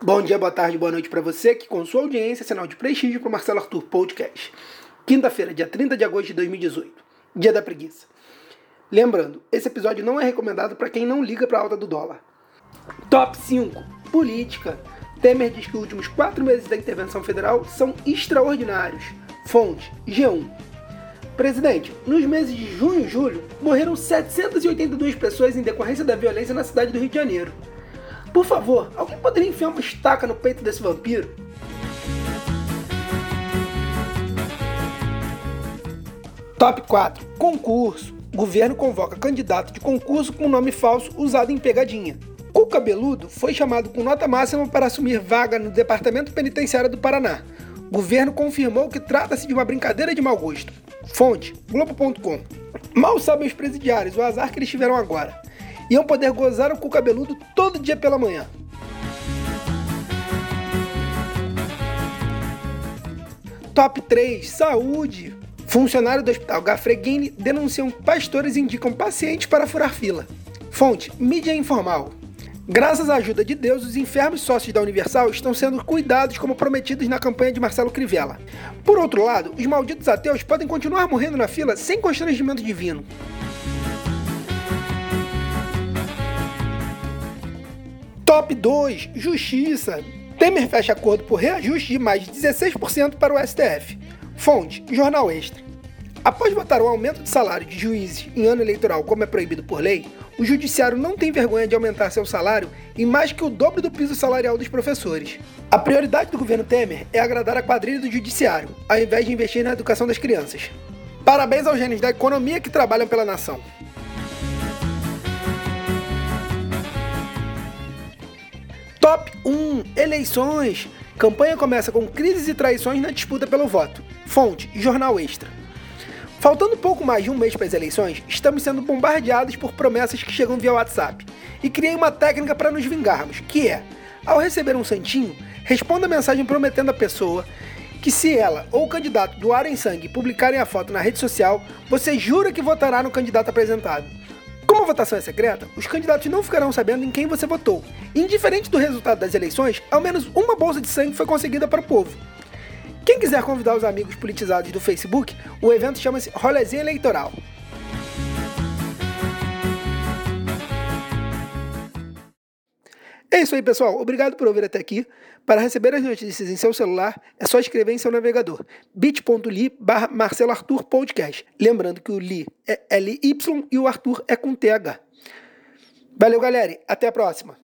Bom dia, boa tarde, boa noite para você que com sua audiência é sinal de prestígio para o Marcelo Arthur Podcast. Quinta-feira, dia 30 de agosto de 2018, dia da preguiça. Lembrando, esse episódio não é recomendado para quem não liga para a alta do dólar. Top 5. Política. Temer diz que os últimos quatro meses da intervenção federal são extraordinários. Fonte: G1. Presidente, nos meses de junho e julho, morreram 782 pessoas em decorrência da violência na cidade do Rio de Janeiro. Por favor, alguém poderia enfiar uma estaca no peito desse vampiro? Top 4. Concurso. Governo convoca candidato de concurso com nome falso usado em pegadinha. O cabeludo foi chamado com nota máxima para assumir vaga no Departamento Penitenciário do Paraná. Governo confirmou que trata-se de uma brincadeira de mau gosto. Fonte: Globo.com. Mal sabem os presidiários o azar que eles tiveram agora. Iam poder gozar o cu cabeludo todo dia pela manhã. Top 3: Saúde. Funcionário do Hospital Gafreguini denunciam pastores e indicam pacientes para furar fila. Fonte: Mídia Informal. Graças à ajuda de Deus, os enfermos sócios da Universal estão sendo cuidados como prometidos na campanha de Marcelo Crivella. Por outro lado, os malditos ateus podem continuar morrendo na fila sem constrangimento divino. Top 2: Justiça. Temer fecha acordo por reajuste de mais de 16% para o STF. Fonte: Jornal Extra. Após votar o aumento de salário de juízes em ano eleitoral, como é proibido por lei, o judiciário não tem vergonha de aumentar seu salário em mais que o dobro do piso salarial dos professores. A prioridade do governo Temer é agradar a quadrilha do judiciário, ao invés de investir na educação das crianças. Parabéns aos gênios da economia que trabalham pela nação. Top 1 Eleições. Campanha começa com crises e traições na disputa pelo voto. Fonte: Jornal Extra. Faltando pouco mais de um mês para as eleições, estamos sendo bombardeados por promessas que chegam via WhatsApp. E criei uma técnica para nos vingarmos, que é, ao receber um santinho, responda a mensagem prometendo à pessoa que se ela ou o candidato doarem sangue e publicarem a foto na rede social, você jura que votará no candidato apresentado. Votação é secreta, os candidatos não ficarão sabendo em quem você votou. Indiferente do resultado das eleições, ao menos uma bolsa de sangue foi conseguida para o povo. Quem quiser convidar os amigos politizados do Facebook, o evento chama-se Rolezinha Eleitoral. É isso aí, pessoal. Obrigado por ouvir até aqui. Para receber as notícias em seu celular, é só escrever em seu navegador bit.ly barra Marcelo Podcast. Lembrando que o Li é L-Y e o Arthur é com TH. Valeu, galera. Até a próxima.